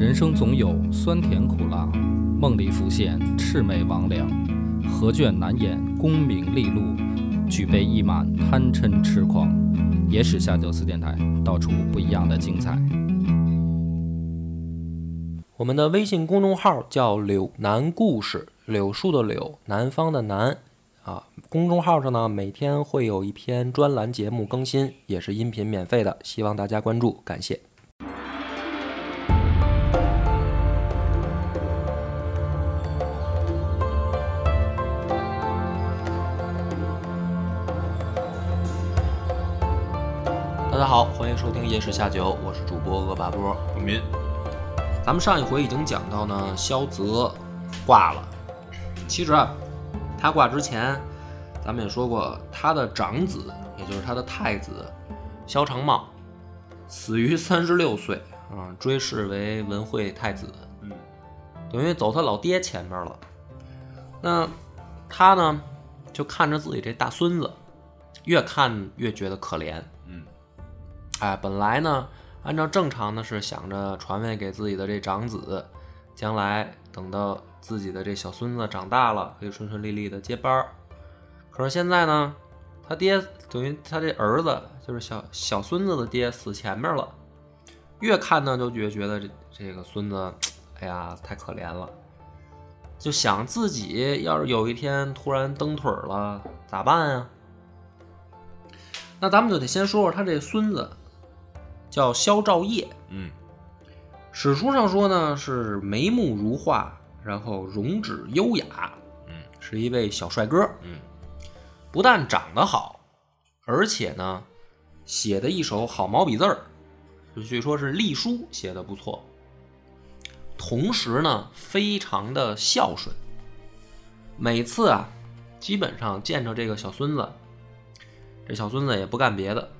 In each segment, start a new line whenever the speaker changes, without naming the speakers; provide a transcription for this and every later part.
人生总有酸甜苦辣，梦里浮现魑魅魍魉，何卷难掩功名利禄，举杯一满贪嗔痴狂。野史下酒四电台，道出不一样的精彩。
我们的微信公众号叫“柳南故事”，柳树的柳，南方的南。啊，公众号上呢，每天会有一篇专栏节目更新，也是音频免费的，希望大家关注，感谢。夜市下酒，我是主播恶霸波。
永民，
咱们上一回已经讲到呢，萧泽挂了。其实啊，他挂之前，咱们也说过，他的长子，也就是他的太子萧长茂，死于三十六岁啊，追谥为文惠太子。
嗯，
等于走他老爹前面了。那他呢，就看着自己这大孙子，越看越觉得可怜。
嗯，
哎，本来呢，按照正常的是想着传位给自己的这长子，将来等到自己的这小孙子长大了，可以顺顺利利的接班儿。可是现在呢，他爹等于他这儿子，就是小小孙子的爹死前面了，越看呢就越觉得这这个孙子，哎呀，太可怜了，就想自己要是有一天突然蹬腿了，咋办啊？那咱们就得先说说他这孙子，叫萧兆业。
嗯，
史书上说呢是眉目如画，然后容止优雅，
嗯，
是一位小帅哥。
嗯，
不但长得好，而且呢写的一手好毛笔字儿，就据说是隶书写的不错。同时呢，非常的孝顺。每次啊，基本上见着这个小孙子，这小孙子也不干别的，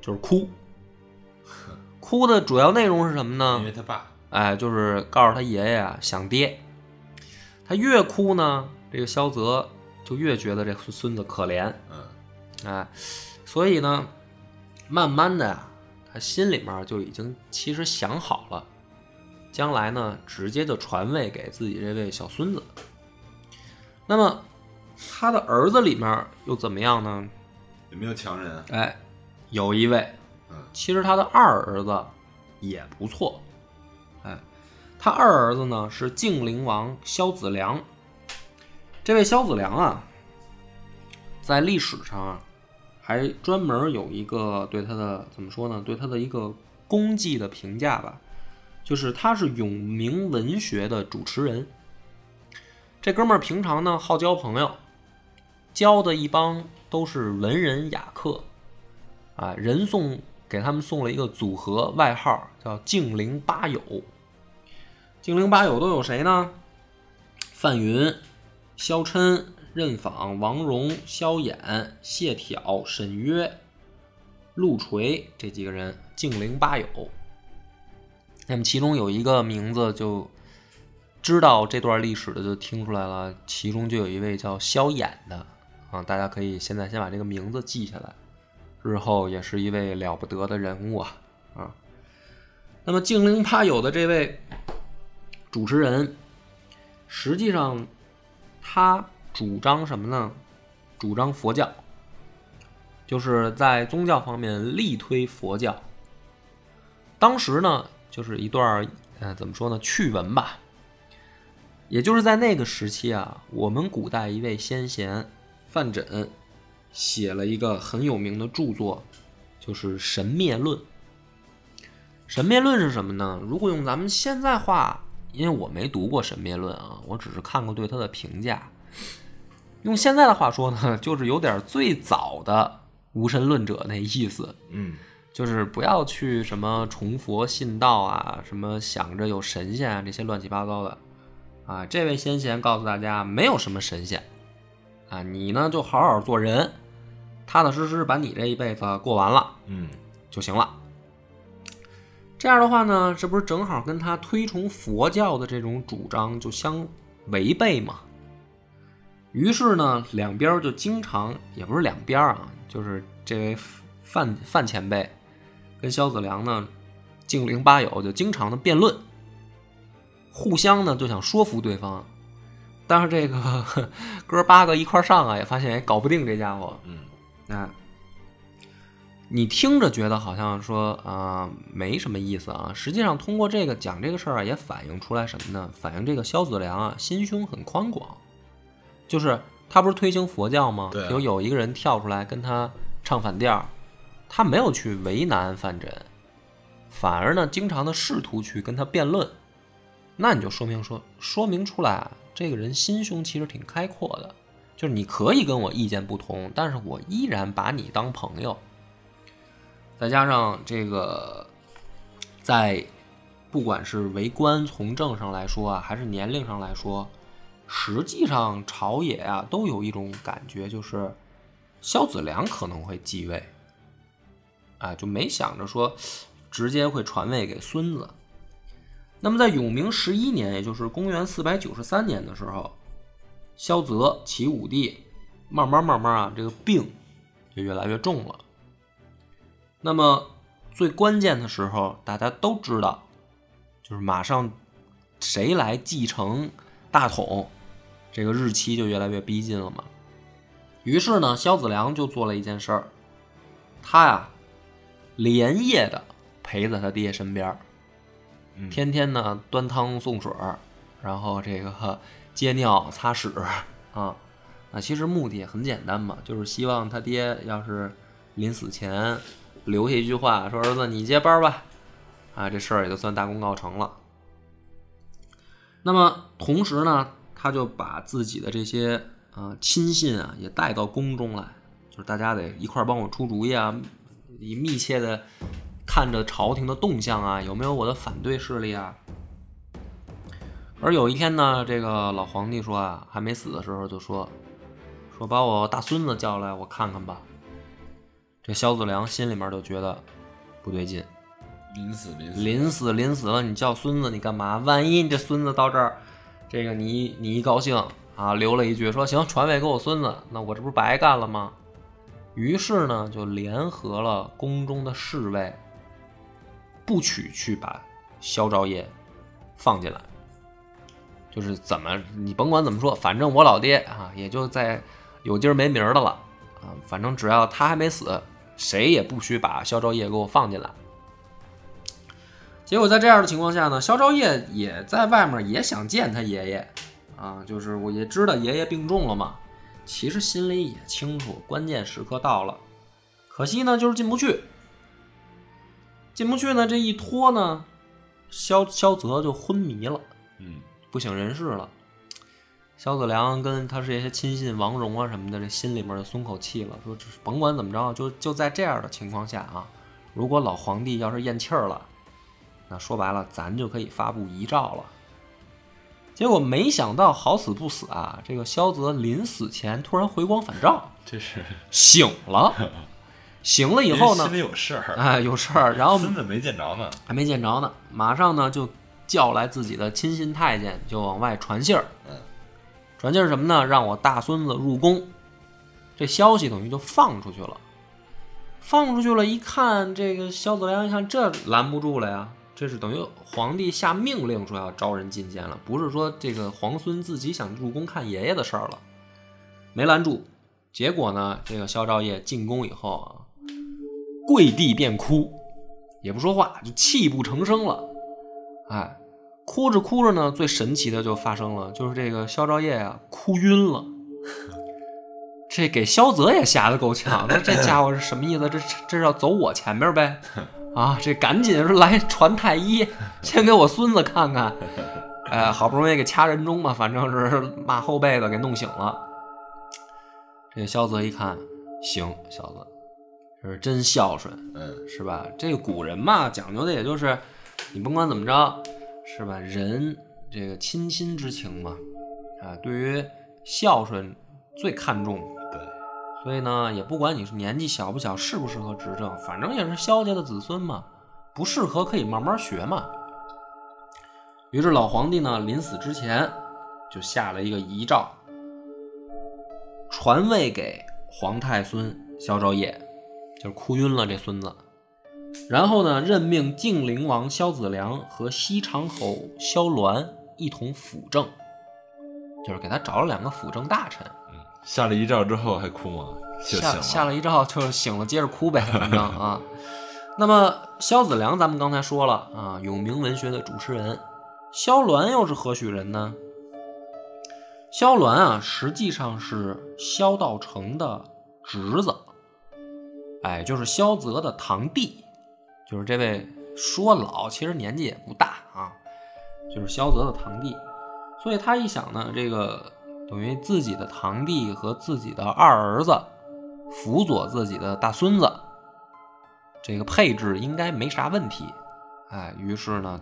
就是哭。哭的主要内容是什么呢？
因为他爸，
哎，就是告诉他爷爷啊想爹。他越哭呢，这个萧泽就越觉得这孙子可怜，
嗯，
哎，所以呢，慢慢的呀，他心里面就已经其实想好了，将来呢，直接就传位给自己这位小孙子。那么他的儿子里面又怎么样呢？
有没有强人啊？
哎，有一位，
嗯，
其实他的二儿子也不错，哎，他二儿子呢是晋灵王萧子良。这位萧子良啊，在历史上啊，还专门有一个对他的怎么说呢？对他的一个功绩的评价吧，就是他是永明文学的主持人。这哥们儿平常呢好交朋友，交的一帮都是文人雅客，啊，人送给他们送了一个组合外号，叫“净灵八友”。净灵八友都有谁呢？范云、萧琛、任访、王戎、萧衍、谢朓、沈约、陆垂这几个人，净灵八友。那么其中有一个名字就知道这段历史的就听出来了，其中就有一位叫萧衍的啊，大家可以现在先把这个名字记下来，日后也是一位了不得的人物啊啊。那么净灵八友的这位主持人，实际上他主张什么呢？主张佛教，就是在宗教方面力推佛教。当时呢，就是一段呃，怎么说呢，趣闻吧。也就是在那个时期啊，我们古代一位先贤范缜写了一个很有名的著作，就是《神灭论》。神灭论是什么呢？如果用咱们现在话，因为我没读过《神灭论》啊，我只是看过对他的评价。用现在的话说呢，就是有点最早的无神论者那意思，
嗯，
就是不要去什么崇佛信道啊，什么想着有神仙啊这些乱七八糟的啊。这位先贤告诉大家，没有什么神仙啊，你呢就好好做人，踏踏实实把你这一辈子过完了
嗯，
就行了。这样的话呢，这不是正好跟他推崇佛教的这种主张就相违背吗？于是呢，两边就经常也不是两边啊，就是这位范范前辈跟萧子良呢，净零八友就经常的辩论互相呢就想说服对方，但是这个 哥八个一块上啊，也发现也搞不定这家伙。
嗯，
啊，你听着觉得好像说啊、没什么意思啊，实际上通过这个讲这个事儿啊，也反映出来什么呢？反映这个萧子良啊心胸很宽广，就是他不是推行佛教吗？
对啊
有有一个人跳出来跟他唱反调，他没有去为难范缜，反而呢经常的试图去跟他辩论，那你就说明说说明出来啊，这个人心胸其实挺开阔的。就是你可以跟我意见不同，但是我依然把你当朋友。再加上这个，在不管是为官从政上来说啊，还是年龄上来说，实际上朝野啊都有一种感觉，就是萧子良可能会继位，啊，就没想着说直接会传位给孙子。那么在永明十一年，也就是公元四百九十三年的时候，萧泽齐武帝慢慢慢慢啊，这个病就越来越重了。那么最关键的时候，大家都知道，就是马上谁来继承大统，这个日期就越来越逼近了嘛。于是呢，萧子良就做了一件事儿，他呀连夜的陪在他爹身边天天呢端汤送水儿，然后这个接尿擦屎啊。那其实目的也很简单嘛，就是希望他爹要是临死前留下一句话，说儿子你接班吧，啊，这事儿也就算大功告成了。那么同时呢，他就把自己的这些啊、亲信啊也带到宫中来，就是大家得一块儿帮我出主意啊，以密切的看着朝廷的动向啊，有没有我的反对势力啊。而有一天呢，这个老皇帝说啊，还没死的时候就说，说把我大孙子叫来，我看看吧。这萧子良心里面就觉得不对劲，
临死临死
临死临死了，你叫孙子你干嘛？万一你这孙子到这儿，这个你你一高兴啊，留了一句说行，传位给我孙子，那我这不是白干了吗？于是呢，就联合了宫中的侍卫，不取去把萧昭业放进来。就是怎么你甭管怎么说，反正我老爹啊，也就在有今儿没明儿的了啊。反正只要他还没死，谁也不许把萧昭业给我放进来。结果在这样的情况下呢，萧昭业也在外面也想见他爷爷啊，就是我也知道爷爷病重了嘛，其实心里也清楚，关键时刻到了，可惜呢就是进不去，进不去呢这一拖呢，萧萧泽就昏迷了。
嗯
不省人事了。萧子良跟他这些亲信王荣啊什么的，这心里面就松口气了，说这甭管怎么着，就就在这样的情况下啊，如果老皇帝要是咽气儿了，那说白了，咱就可以发布遗诏了。结果没想到好死不死啊，这个萧泽临死前突然回光返照，
这是
醒了。醒了以后呢
心，里有事儿，
哎，有事儿，然后
孙子没见着呢。
还没见着呢，马上呢就叫来自己的亲信太监，就往外传信儿。
嗯，
传信儿什么呢？让我大孙子入宫。这消息等于就放出去了。放出去了，一看这个萧子良，一看这拦不住了呀，这是等于皇帝下命令说要招人进监了，不是说这个皇孙自己想入宫看爷爷的事儿了，没拦住。结果呢，这个萧昭业进宫以后啊，跪地便哭，也不说话，就泣不成声了。哎，哭着哭着呢，最神奇的就发生了，就是这个萧昭业啊哭晕了。这给萧泽也吓得够呛，那这家伙是什么意思？这这是要走我前面呗？啊，这赶紧说来传太医，先给我孙子看看。哎，好不容易给掐人中嘛，反正是骂后辈子给弄醒了。这萧泽一看，行，小子，这是真孝顺，
嗯，
是吧？这个古人嘛，讲究的也就是，你甭管怎么着，是吧？人这个亲亲之情嘛，啊，对于孝顺最看重。
对，
所以呢，也不管你是年纪小不小，适不适合执政，反正也是萧家的子孙嘛，不适合可以慢慢学嘛。于是老皇帝呢，临死之前就下了一个遗诏，传位给皇太孙萧昭业，就是哭晕了这孙子。然后呢，任命晋灵王萧子良和西长侯萧鸾一同辅政，就是给他找了两个辅政大臣。
下了一诏之后还哭吗？
下
了。
下了一诏就是醒了，接着哭呗，反正啊。那么萧子良，咱们刚才说了啊，有名文学的主持人。萧鸾又是何许人呢？萧鸾啊，实际上是萧道成的侄子，哎，就是萧泽的堂弟，就是这位说老，其实年纪也不大啊，就是萧泽的堂弟。所以他一想呢，这个等于自己的堂弟和自己的二儿子辅佐自己的大孙子，这个配置应该没啥问题。哎，于是呢，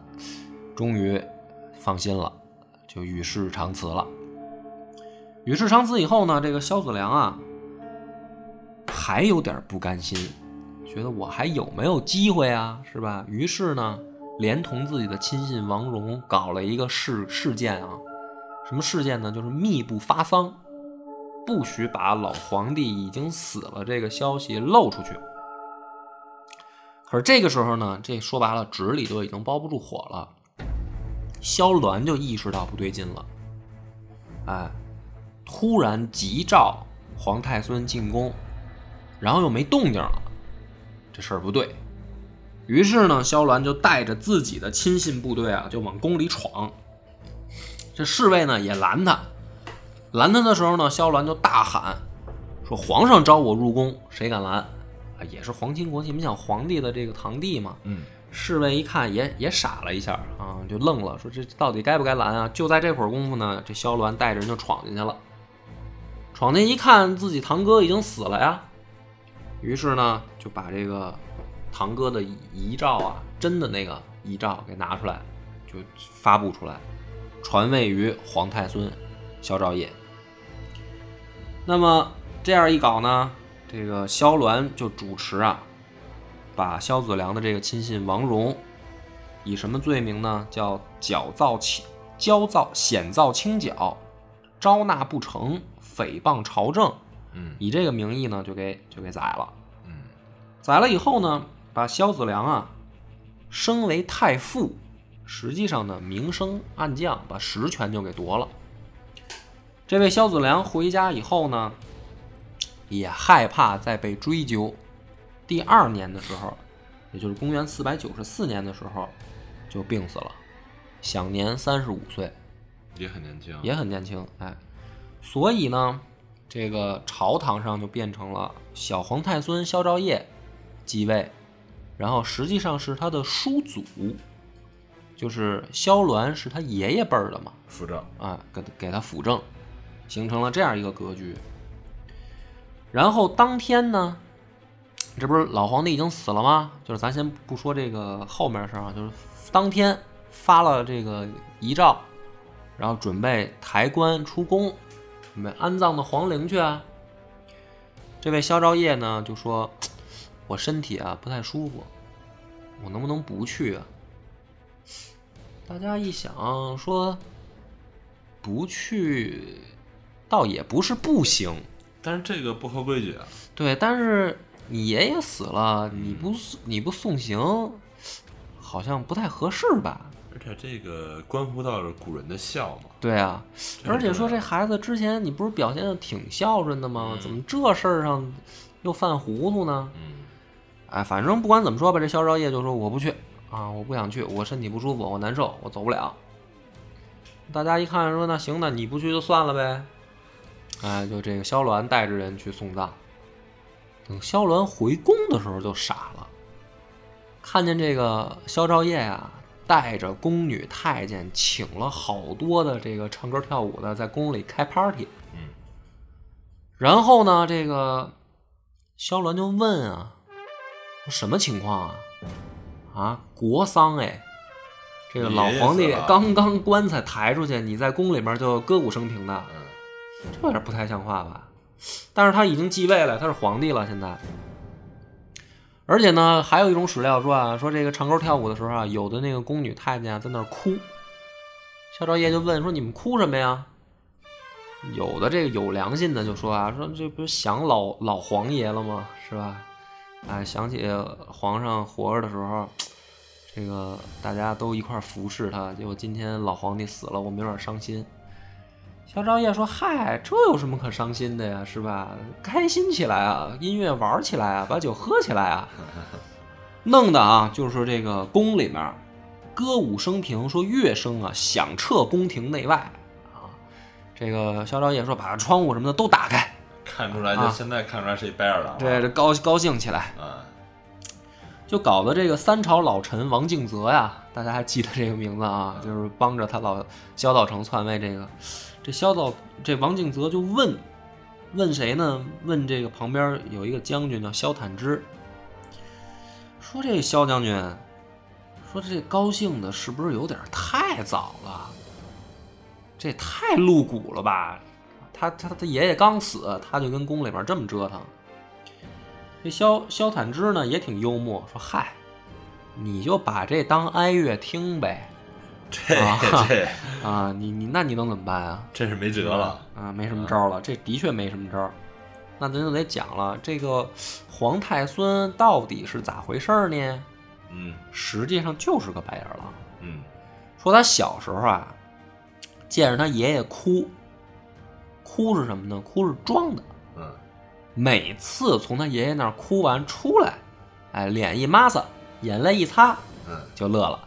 终于放心了，就与世长辞了。与世长辞以后呢，这个萧子良啊，还有点不甘心，觉得我还有没有机会啊？是吧？于是呢，连同自己的亲信王戎搞了一个事事件啊，什么事件呢？就是密不发丧，不许把老皇帝已经死了这个消息露出去。可是这个时候呢，这说白了，纸里都已经包不住火了。萧鸾就意识到不对劲了，哎，突然急召皇太孙进宫，然后又没动静了，这事儿不对。于是呢，萧鸾就带着自己的亲信部队啊，就往宫里闯。这侍卫呢也拦他，拦他的时候呢，萧鸾就大喊说：“皇上召我入宫，谁敢拦？”啊，也是皇亲国戚，你想皇帝的这个堂弟嘛。
嗯，
侍卫一看也也傻了一下啊，就愣了，说这到底该不该拦啊？就在这会儿功夫呢，这萧鸾带着人就闯进去了。闯进一看，自己堂哥已经死了呀，于是呢就把这个堂哥的遗诏啊，真的那个遗诏给拿出来，就发布出来，传位于皇太孙萧兆业。那么这样一搞呢，这个萧鸾就主持啊，把萧子良的这个亲信王戎，以什么罪名呢？叫矫造轻骄造险造轻佻，招纳不成，诽谤朝政。
嗯
以这个名义呢，就给就给宰了。
嗯，
宰了以后呢，把萧子良啊升为太傅，实际上呢明升暗降，把实权就给夺了。这位萧子良回家以后呢，也害怕再被追究。第二年的时候，也就是公元四百九十四年的时候，就病死了，享年三十五岁。
也很年轻。
也很年轻，哎，所以呢，这个朝堂上就变成了小皇太孙萧兆业继位，然后实际上是他的叔祖，就是萧鸾是他爷爷辈儿的嘛，
辅政。
啊，给他给他辅政，形成了这样一个格局。然后当天呢，这不是老皇帝已经死了吗？就是咱先不说这个后面的事儿啊，就是当天发了这个遗诏，然后准备抬棺出宫，准备安葬到皇陵去啊。这位萧兆业呢就说：“我身体啊不太舒服，我能不能不去啊？”大家一想说，不去，倒也不是不行，
但是这个不合规矩啊。
对，但是你爷爷死了，你不你不送行，好像不太合适吧？
而且这个关乎到了古人的孝嘛。
对啊，而且说这孩子之前你不是表现的挺孝顺的吗？
嗯
怎么这事儿上又犯糊涂呢？
嗯
哎，反正不管怎么说吧，这肖兆业就说我不去啊，我不想去，我身体不舒服，我难受，我走不了。大家一看说那行，那你不去就算了呗。哎，就这个萧鸾带着人去送葬。等萧鸾回宫的时候就傻了，看见这个萧兆业呀、带着宫女太监，请了好多的这个唱歌跳舞的，在宫里开 party。
嗯
然后呢，这个萧鸾就问啊，什么情况啊？啊，国丧哎，这个老皇帝刚刚棺材抬出去，你在宫里面就歌舞升平的，
嗯
这有点不太像话吧？但是他已经继位了，他是皇帝了，现在。而且呢，还有一种史料说啊，说这个唱歌跳舞的时候啊，有的那个宫女太监啊在那儿哭，萧兆业就问说：“你们哭什么呀？”有的这个有良心的就说啊，说这不是想老老皇爷了吗？是吧？哎，想起皇上活着的时候，这个大家都一块服侍他，结果今天老皇帝死了，我们有点伤心。萧昭业说：“嗨，这有什么可伤心的呀？是吧？开心起来啊，音乐玩起来啊，把酒喝起来啊，弄的啊，就是说这个宫里面歌舞升平，说乐声啊响彻宫廷内外啊。这个肖昭业说，把窗户什么的都打开，
看出来
啊
就现在看出来是一白眼狼了。
这这高高兴起来。”
嗯，
就搞得这个三朝老臣王敬泽呀，大家还记得这个名字啊，就是帮着他老萧道成篡位。这个这萧道这王敬泽就问问谁呢？问这个旁边有一个将军叫萧坦之，说这萧将军，说这高兴的是不是有点太早了？这太露骨了吧？他他他爷爷刚死，他就跟宫里边这么折腾。这萧萧坦之呢也挺幽默，说：“嗨，你就把这当哀乐听呗，
这
啊
这
啊，你你那你能怎么办啊？
真是没辙了。
啊，没什么招了，这的确没什么招。那咱就得讲了，这个皇太孙到底是咋回事儿呢？
嗯
实际上就是个白眼狼。
嗯
说他小时候啊，见着他爷爷哭，哭是什么呢？哭是装的。
嗯
每次从他爷爷那儿哭完出来，哎，脸一抹撒，眼泪一擦，
嗯
就乐了。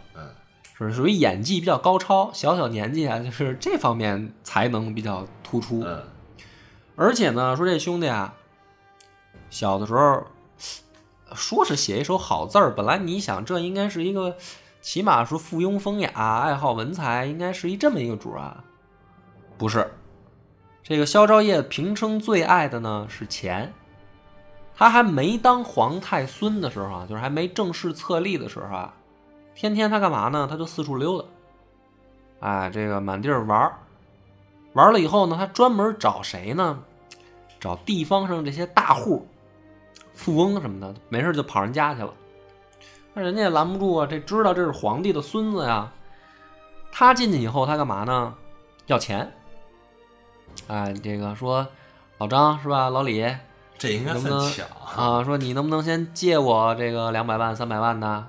嗯
是属于演技比较高超，小小年纪啊，就是这方面才能比较突出。
嗯
而且呢，说这兄弟啊，小的时候说是写一手好字儿，本来你想这应该是一个，起码说附庸风雅、爱好文才，应该是一这么一个主儿啊，不是。这个萧昭业平生最爱的呢是钱。他还没当皇太孙的时候啊，就是还没正式册立的时候啊，天天他干嘛呢？他就四处溜达，哎，这个满地儿玩儿。玩了以后呢，他专门找谁呢？找地方上这些大户、富翁什么的，没事就跑人家去了。那人家也拦不住啊，这知道这是皇帝的孙子呀。他进去以后，他干嘛呢？要钱。哎，这个说老张是吧？老李
这应该
能不能
算巧。
啊，说你能不能先借我这个两百万、三百万的？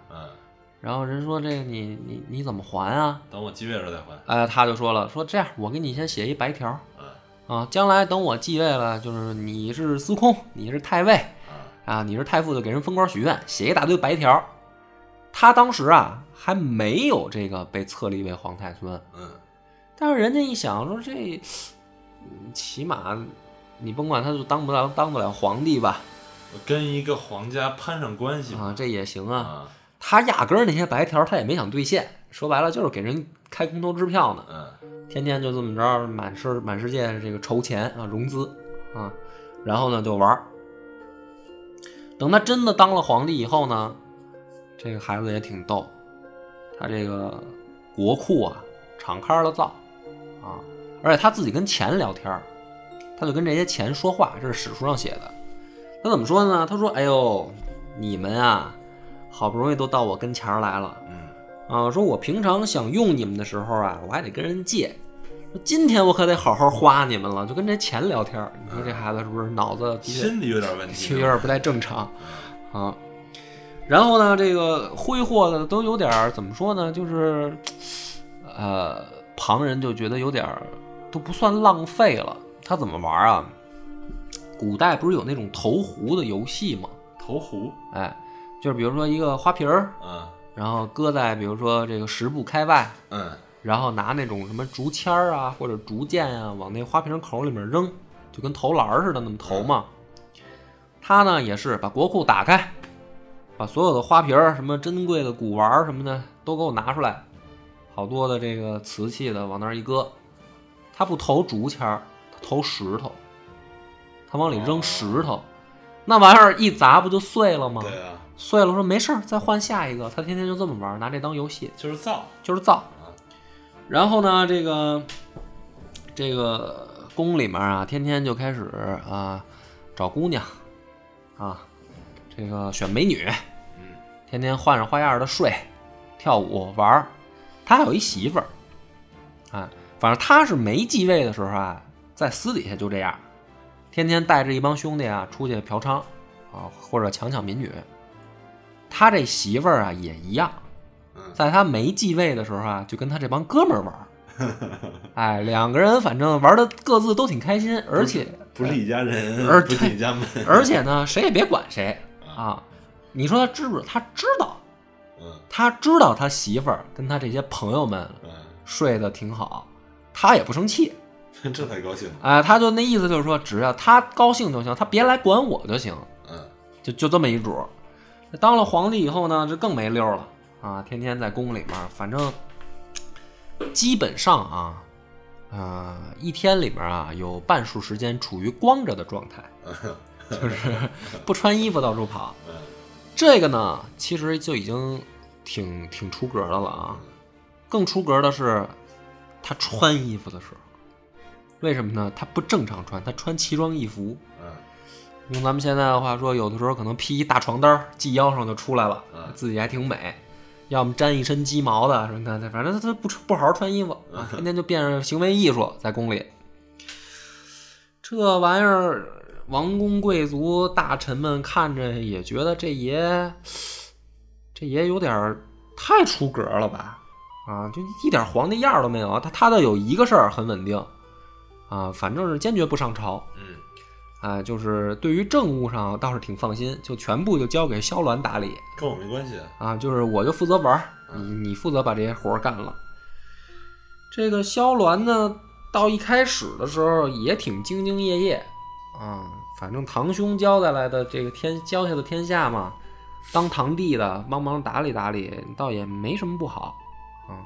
嗯，
然后人说这个你你你怎么还啊？
等我继位时候再还。
哎，他就说了，说这样我给你先写一白条，
嗯
啊，将来等我继位了，就是你是司空，你是太尉
嗯
啊，你是太傅，就给人封官许愿，写一大堆白条。他当时啊还没有这个被册立为皇太孙，
嗯
但是人家一想说这，嗯起码你甭管他就当不当当不了皇帝吧，
我跟一个皇家攀上关系。
啊，这也行啊。
啊
他压根儿那些白条他也没想兑现，说白了就是给人开空头支票呢。
嗯
天天就这么着满世满世界这个筹钱啊融资啊，然后呢就玩儿。等他真的当了皇帝以后呢，这个孩子也挺逗，他这个国库啊敞开了造啊，而且他自己跟钱聊天儿，他就跟这些钱说话，这是史书上写的。他怎么说呢？他说：“哎呦，你们啊，好不容易都到我跟前儿来了，
嗯
啊，说我平常想用你们的时候啊，我还得跟人借。说今天我可得好好花你们了，就跟这钱聊天儿。你说这孩子是不是脑子
心里有点问题。
就有点不太正常啊？然后呢，这个挥霍的都有点儿怎么说呢？就是呃，旁人就觉得有点儿都不算浪费了。他怎么玩啊？古代不是有那种投壶的游戏吗？
投壶。
哎，就是比如说一个花瓶儿，
嗯
然后搁在比如说这个十步开外，
嗯
然后拿那种什么竹签儿啊或者竹剑啊往那花瓶口里面扔，就跟投篮似的那么投嘛。他呢也是把国库打开，把所有的花瓶儿、什么珍贵的古玩儿什么的都给我拿出来，好多的这个瓷器的往那儿一搁。他不投竹签儿，他投石头，他往里扔石头，那玩意儿一砸不就碎了吗？
对啊，
碎了说没事儿，再换下一个。他天天就这么玩，拿这当游戏。
就是造。
就是造。然后呢，这个这个宫里面啊，天天就开始啊找姑娘啊，这个选美女，
嗯
天天换着花样的睡、跳舞、玩儿。他还有一媳妇儿啊，反正他是没继位的时候啊，在私底下就这样，天天带着一帮兄弟啊出去嫖娼啊，或者强抢民女。他这媳妇儿啊也一样。在他没继位的时候啊，就跟他这帮哥们儿玩儿。哎，两个人反正玩的各自都挺开心，而且
不是一家人，
而
不是一家门。
而且呢，谁也别管谁啊。你说他知不知道？他知道，
嗯
他知道他媳妇儿跟他这些朋友们
嗯，
睡得挺好，他也不生气。
这才高兴。
哎，他就那意思就是说，只要他高兴就行，他别来管我就行。
嗯
就就这么一主儿。当了皇帝以后呢，这更没溜了啊！天天在宫里面，反正基本上啊，呃，一天里面啊，有半数时间处于光着的状态，就是不穿衣服到处跑。
嗯
这个呢，其实就已经挺挺出格的了啊。更出格的是，他穿衣服的时候，为什么呢？他不正常穿，他穿奇装异服。
嗯
用咱们现在的话说，有的时候可能披一大床单儿系腰上就出来了
嗯，
自己还挺美；要么沾一身鸡毛的，什么的，反正他他不穿不好好穿衣服，天天就变成行为艺术在宫里。这玩意儿，王公贵族大臣们看着也觉得这爷，这爷有点太出格了吧？啊，就一点皇帝样都没有。他他倒有一个事儿很稳定，啊，反正是坚决不上朝。
嗯
啊，就是对于政务上倒是挺放心，就全部就交给萧鸾打理
跟我没关系。
啊，就是我就负责玩儿，你你负责把这些活儿干了。这个萧鸾呢，到一开始的时候也挺兢兢业业啊，反正堂兄交代来的这个天交下的天下嘛，当堂弟的帮忙打理打理，倒也没什么不好啊。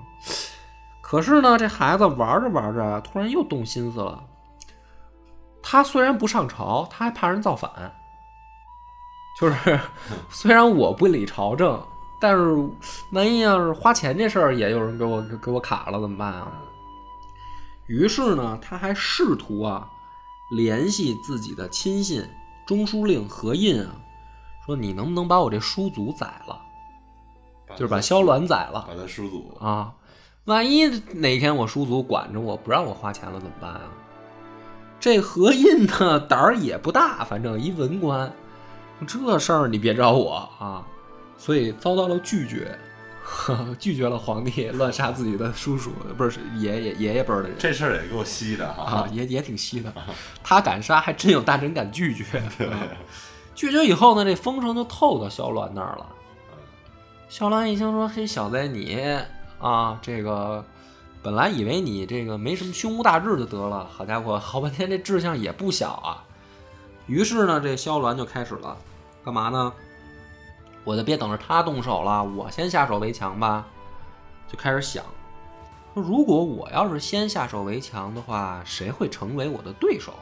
可是呢，这孩子玩着玩着啊，突然又动心思了。他虽然不上朝，他还怕人造反。就是 虽然我不理朝政，但是万一要是花钱这事儿也有人给我给我卡了怎么办啊？于是呢，他还试图啊联系自己的亲信中书令何印啊，说你能不能把我这叔祖宰了，就是把萧鸾宰了
把他叔祖
啊？万一哪天我叔祖管着我不让我花钱了怎么办啊？这何印呢胆儿也不大，反正一文官，这事儿你别找我啊，所以遭到了拒绝，呵拒绝了皇帝乱杀自己的叔叔，不是爷爷爷爷辈儿的人
这事儿也够稀的哈。
啊，也也挺稀的。他敢杀，还真有大臣敢拒绝。啊拒绝以后呢，这风声就透到萧鸾那儿了。萧鸾一听说：“嘿，小子你啊，这个本来以为你这个没什么胸无大志就得了，好家伙，好半天这志向也不小啊。”于是呢，这萧鸾就开始了，干嘛呢？我就别等着他动手了，我先下手为强吧。就开始想，说如果我要是先下手为强的话，谁会成为我的对手？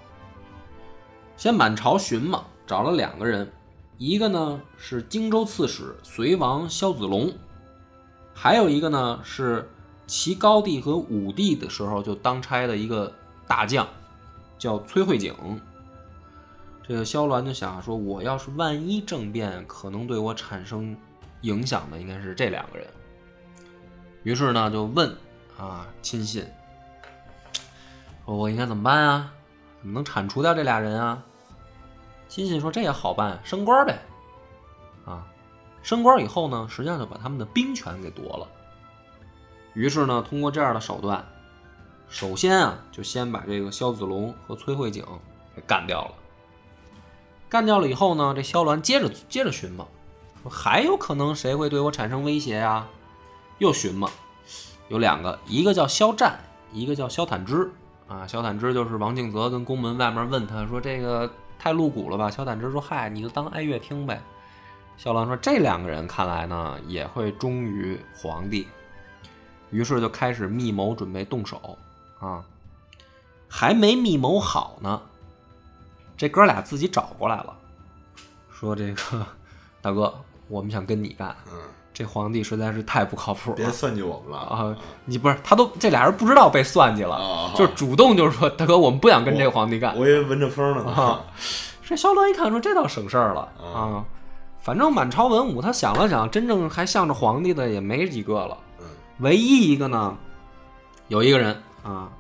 先满朝寻嘛，找了两个人，一个呢是荆州刺史隋王萧子龙，还有一个呢是齐高帝和武帝的时候就当差的一个大将，叫崔慧景。这个萧鸾就想说，我要是万一政变，可能对我产生影响的应该是这两个人。于是呢，就问啊亲信，说我应该怎么办啊？怎么能铲除掉这俩人啊？亲信说这也好办，升官呗。啊，升官以后呢，实际上就把他们的兵权给夺了。于是呢，通过这样的手段，首先啊，就先把这个萧子龙和崔慧景给干掉了。干掉了以后呢，这萧鸾接着接着寻嘛，说还有可能谁会对我产生威胁呀、又寻嘛，有两个，一个叫萧战，一个叫萧坦之。啊，萧坦之就是王敬泽跟宫门外面问他说这个太露骨了吧？萧坦之说嗨，你就当哀乐听呗。萧鸾说这两个人看来呢也会忠于皇帝，于是就开始密谋准备动手啊，还没密谋好呢，这哥俩自己找过来了，说这个大哥，我们想跟你干，
嗯，
这皇帝实在是太不靠谱了
别算计我们了
啊！你不是他都这俩人不知道被算计了，
啊！
就是主动就是说大哥，我们不想跟这个皇帝干。
我以为闻着风了呢。
啊这萧鸾一看说这倒省事儿了啊，反正满朝文武他想了想，真正还向着皇帝的也没几个了。
嗯
唯一一个呢，有一个人。啊，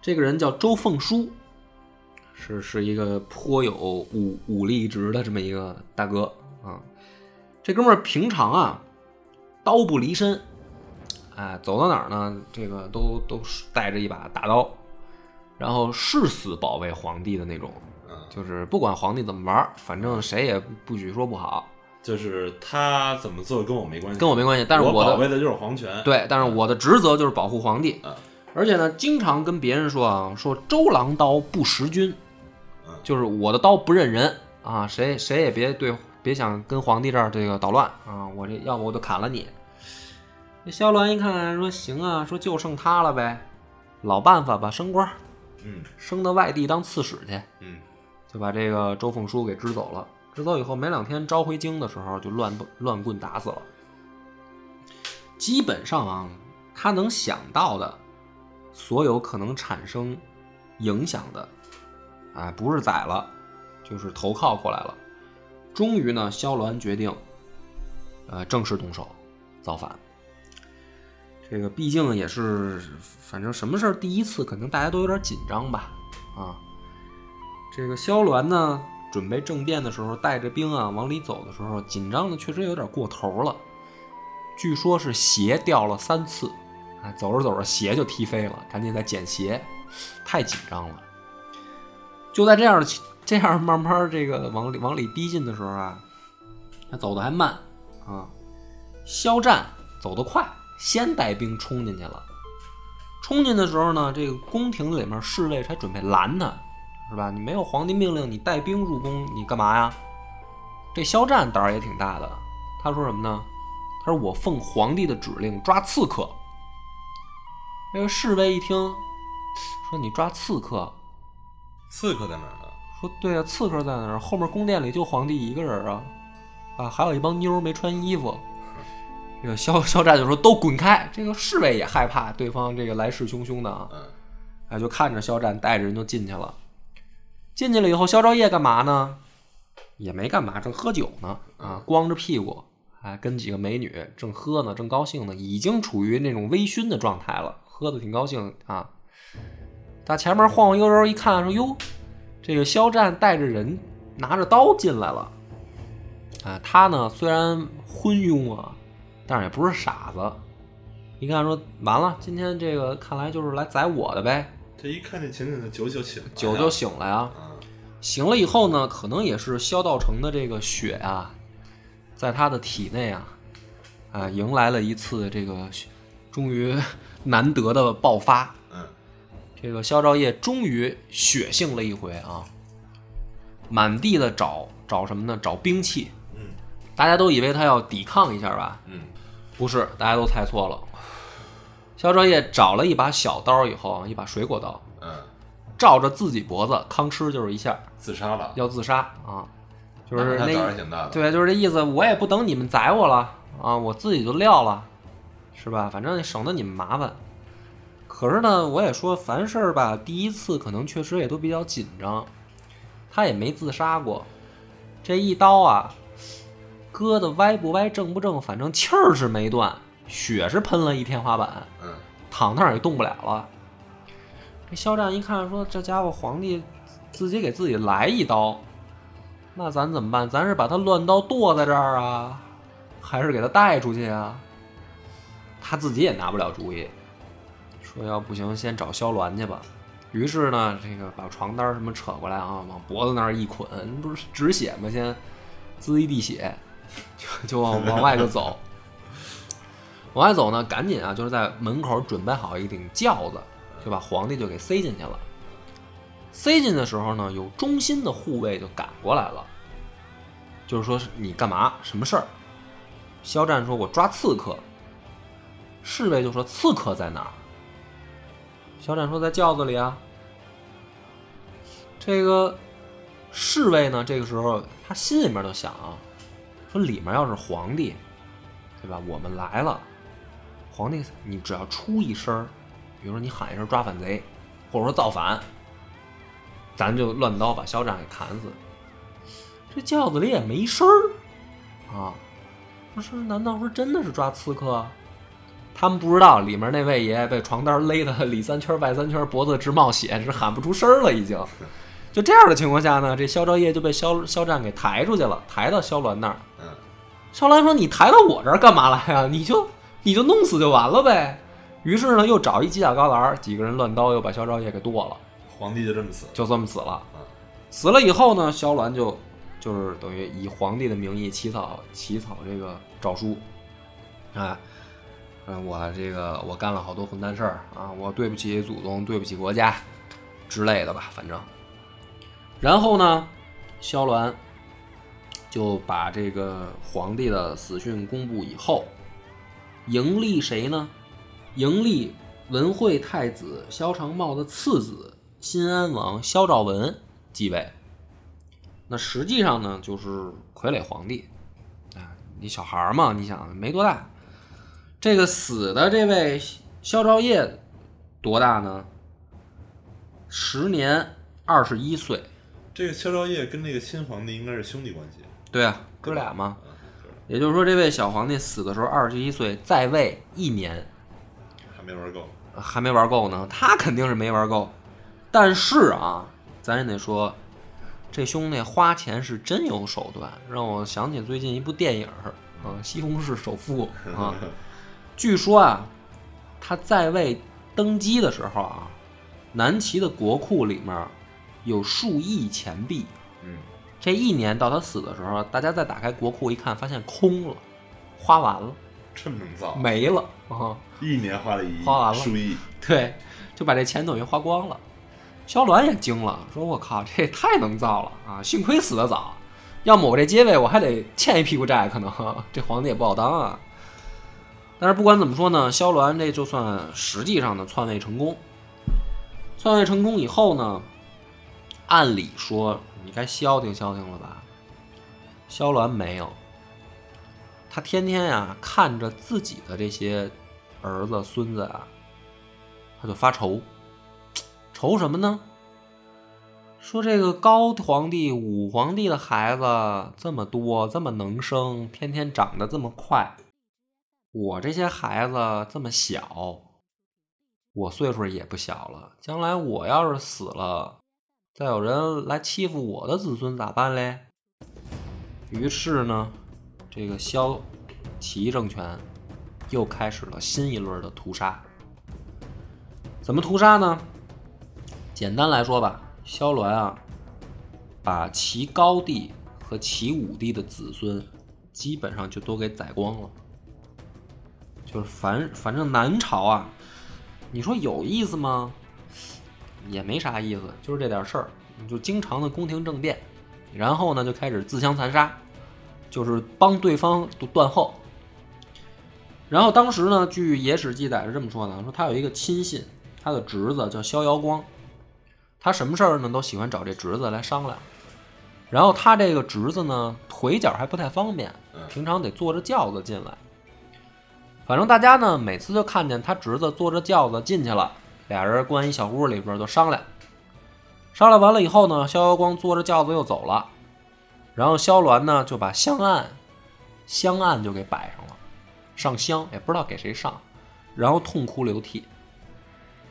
这个人叫周凤书，是是一个颇有武武力值的这么一个大哥啊。这哥们儿平常啊，刀不离身哎，走到哪儿呢，这个都都带着一把大刀，然后誓死保卫皇帝的那种，
嗯，
就是不管皇帝怎么玩儿，反正谁也不许说不好，
就是他怎么做跟我没关系，
跟我没关系。但是的
我保卫的就是皇权。，
对，但是我的职责就是保护皇帝
嗯，
而且呢，经常跟别人说啊，说周郎刀不识君
嗯，
就是我的刀不认人啊，谁谁也别对，别想跟皇帝这儿这个捣乱啊，我这要不我就砍了你。这萧鸾一看说行啊，说就剩他了呗，老办法吧，升官，
嗯
升到外地当刺史去，
嗯
就把这个周凤书给支走了。直走以后没两天，召回京的时候就乱乱棍打死了。基本上啊，他能想到的，所有可能产生影响的，哎，不是宰了，就是投靠过来了。终于呢，萧鸾决定，呃，正式动手造反。这个毕竟也是，反正什么事儿第一次，可能大家都有点紧张吧，啊。这个萧鸾呢，准备政变的时候，带着兵啊往里走的时候，紧张的确实有点过头了。据说是鞋掉了三次，啊，走着走着鞋就踢飞了，赶紧再捡鞋，太紧张了。就在这样的这样慢慢这个往里往里逼近的时候啊，他走的还慢啊。肖战走得快，先带兵冲进去了。冲进的时候呢，这个宫廷里面侍卫才准备拦他，是吧？你没有皇帝命令，你带兵入宫，你干嘛呀？这肖战胆儿也挺大的，他说什么呢？他说：“我奉皇帝的指令抓刺客。”那个侍卫一听，说：“你抓刺客？
刺客在哪儿呢？
说对啊，刺客在哪儿？后面宫殿里就皇帝一个人啊，啊，还有一帮妞没穿衣服。”这个肖肖战就说：“都滚开！”这个侍卫也害怕对方这个来势汹汹的啊，
嗯
哎，就看着肖战带着人就进去了。进去了以后，肖兆业干嘛呢？也没干嘛，正喝酒呢啊，光着屁股，哎，跟几个美女正喝呢，正高兴呢，已经处于那种微醺的状态了，喝的挺高兴啊。打前面晃晃悠悠一看，说：“哟，这个肖战带着人拿着刀进来了。”啊，他呢虽然昏庸啊，但是也不是傻子。一看说完了，今天这个看来就是来宰我的呗，
这一看这情景，酒就醒，
酒就醒了呀。
啊，
醒了以后呢，可能也是萧道成的这个血啊，在他的体内啊，啊，迎来了一次这个终于 难得的爆发。
嗯
这个萧兆业终于血性了一回啊，满地的找找什么呢？找兵器。
嗯
大家都以为他要抵抗一下吧？
嗯
不是，大家都猜错了。萧兆业找了一把小刀以后啊，一把水果刀，
嗯，
照着自己脖子吭哧就是一下，
自杀了，
要自杀啊，就是
他
那
胆儿挺大的，
对，就是这意思。我也不等你们宰我了啊，我自己就撂了，是吧？反正省得你们麻烦。可是呢，我也说，凡事儿吧，第一次可能确实也都比较紧张。他也没自杀过，这一刀啊，割的歪不歪，正不正，反正气儿是没断，血是喷了一天花板，
嗯
躺那儿也动不了了。肖战一看说：“这家伙皇帝自己给自己来一刀，那咱怎么办？咱是把他乱刀剁在这儿啊，还是给他带出去啊？”他自己也拿不了主意，说要不行，先找萧鸾去吧。于是呢，这个把床单什么扯过来啊，往脖子那儿一捆，不是止血吗？先滋一地血，就就往往外就走。往外走呢，赶紧啊，就是在门口准备好一顶轿子，就把皇帝就给塞进去了。塞进的时候呢，有忠心的护卫就赶过来了，就是说你干嘛？什么事儿？肖战说：“我抓刺客。”侍卫就说：“刺客在哪儿？”肖战说：“在轿子里啊。”这个侍卫呢，这个时候他心里面就想啊，说里面要是皇帝，对吧？我们来了，皇帝你只要出一声，比如说你喊一声抓反贼，或者说造反，咱就乱刀把肖战给砍死。这轿子里也没声儿啊，不是？难道说真的是抓刺客啊？他们不知道里面那位爷被床单勒得里三圈外三圈，脖子直冒血，是喊不出声儿了已经。就这样的情况下呢，这肖兆业就被肖肖战给抬出去了，抬到肖鸾那儿。
嗯
萧鸾说：“你抬到我这儿干嘛来呀？你就你就弄死就完了呗。于是呢，又找一犄角旮旯，几个人乱刀，又把萧昭业给剁了，
皇帝就这么死。
就这么死了
嗯。
死了以后呢，萧鸾就就是等于以皇帝的名义起草起草这个诏书，啊，嗯，我这个我干了好多混蛋事儿啊，我对不起祖宗，对不起国家之类的吧，反正。然后呢，萧鸾就把这个皇帝的死讯公布以后，迎立谁呢？迎立文惠太子萧长茂的次子新安王萧兆文继位。那实际上呢，就是傀儡皇帝啊，你小孩儿嘛，你想没多大。这个死的这位萧兆业多大呢？时年二十一岁。
这个萧昭业跟那个新皇帝应该是兄弟关系。
对啊，哥俩嘛。也就是说，这位小皇帝死的时候二十一岁，在位一年，
还没玩够。
还没玩够呢。他肯定是没玩够，但是啊，咱也得说，这兄弟花钱是真有手段，让我想起最近一部电影儿啊，《西红柿首富》啊。据说啊，他在位登基的时候啊，南齐的国库里面有数亿钱币。
嗯，
这一年到他死的时候，大家再打开国库一看，发现空了，花完了，
这么能造？
没了啊。
一年花了一亿，
花完了
数亿。
对，就把这钱等于花光了。萧鸾也惊了，说：“我靠，这也太能造了啊！幸亏死得早，要么我这接位我还得欠一屁股债，可能这皇帝也不好当啊。”但是不管怎么说呢，萧鸾这就算实际上的篡位成功。篡位成功以后呢，按理说你该消停消停了吧？萧鸾没有，他天天呀看着自己的这些儿子孙子啊，他就发愁，愁什么呢？说这个高皇帝、武皇帝的孩子这么多，这么能生，天天长得这么快，我这些孩子这么小，我岁数也不小了，将来我要是死了，再有人来欺负我的子孙咋办嘞？于是呢，这个萧齐政权又开始了新一轮的屠杀。怎么屠杀呢？简单来说吧，萧鸾啊，把齐高帝和齐武帝的子孙基本上就都给宰光了。就是反反正南朝啊，你说有意思吗？也没啥意思，就是这点事儿，就经常的宫廷政变，然后呢就开始自相残杀，就是帮对方断后。然后当时呢，据野史记载是这么说的：说他有一个亲信，他的侄子叫逍遥光，他什么事儿呢都喜欢找这侄子来商量。然后他这个侄子呢，腿脚还不太方便，平常得坐着轿子进来。反正大家呢，每次就看见他侄子坐着轿子进去了，俩人关一小屋里边就商量。商量完了以后呢，逍遥光坐着轿子又走了，然后萧鸾呢就把香案，香案就给摆上了，上香也不知道给谁上，然后痛哭流涕。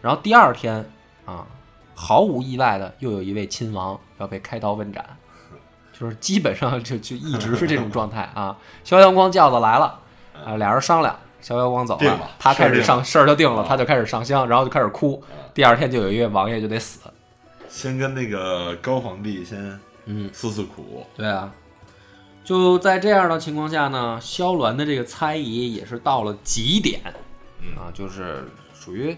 然后第二天啊，毫无意外的又有一位亲王要被开刀问斩，就是基本上就就一直是这种状态啊。萧阳光轿子来了，啊，俩人商量，萧遥光走
了
他开始上
事儿
就定了，
啊
他就开始上香，然后就开始哭。第二天就有一位王爷就得死。
先跟那个高皇帝先
嗯，
诉诉苦。
对啊，就在这样的情况下呢，萧鸾的这个猜疑也是到了极点，
嗯
啊，就是属于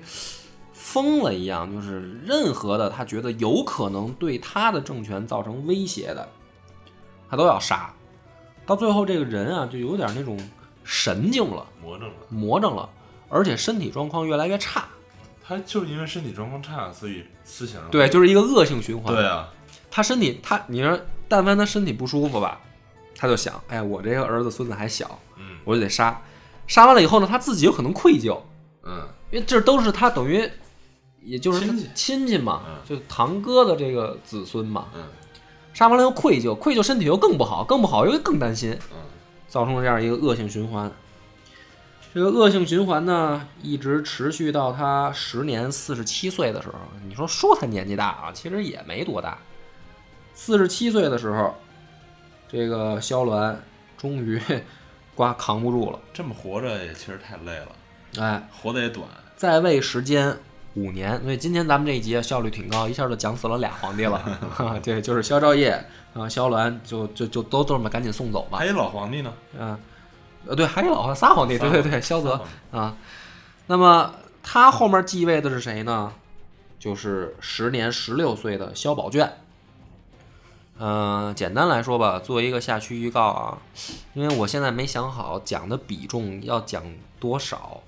疯了一样，就是任何的他觉得有可能对他的政权造成威胁的，他都要杀。到最后，这个人啊，就有点那种神经了、
魔怔了，
魔怔了，而且身体状况越来越差。
他就是因为身体状况差，所以思想上
对，就是一个恶性循环。
对啊，
他身体，他你说，但凡他身体不舒服吧，他就想，哎，我这个儿子孙子还小，
嗯
我就得杀。杀完了以后呢，他自己有可能愧疚，
嗯
因为这都是他等于，也就是他
亲戚
嘛，
嗯
就堂哥的这个子孙嘛。
嗯
杀完了又愧疚，愧疚身体又更不好，更不好又更担心，
嗯
造成了这样一个恶性循环。这个恶性循环呢，一直持续到他时年四十七岁的时候。你说说他年纪大啊，其实也没多大。四十七岁的时候，这个萧鸾终于 瓜扛不住了。
这么活着也确实太累了，
哎，
活得也短。
在位时间五年，所以今天咱们这一集啊效率挺高，一下就讲死了俩皇帝了。对，就是萧昭业啊、萧鸾，就就就都这么赶紧送走吧
还。有老皇帝呢，
嗯，呃，对，还有老仨皇帝，对对对，萧泽啊。那么他后面继位的是谁呢？就是时年十六岁的萧宝卷。嗯、简单来说吧，作为一个下区预告啊，因为我现在没想好讲的比重要讲多少，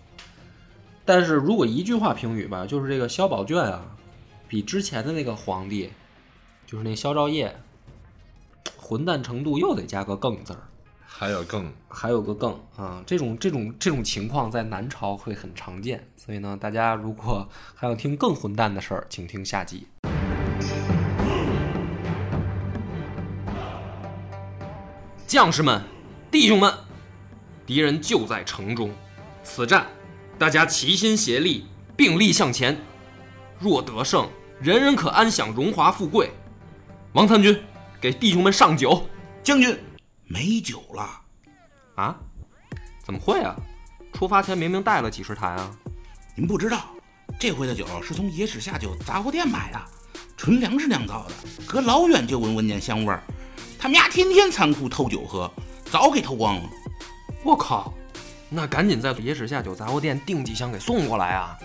但是如果一句话评语吧，就是这个萧宝卷啊，比之前的那个皇帝，就是那萧昭业，混蛋程度又得加个更字儿。
还有更
还有个更啊，这种这种这种情况在南朝会很常见，所以呢，大家如果还想听更混蛋的事儿，请听下集。将士们，弟兄们，敌人就在城中，此战大家齐心协力，并力向前。若得胜，人人可安享荣华富贵。王参军，给弟兄们上酒。
将军，没酒了。
啊？怎么会啊？出发前明明带了几十坛啊！
您不知道，这回的酒是从野史下酒杂货店买的，纯粮食酿造的，隔老远就闻闻见香味儿。他们家天天仓库偷酒喝，早给偷光了。
我靠，那赶紧在野史下酒杂货店订几箱给送过来啊！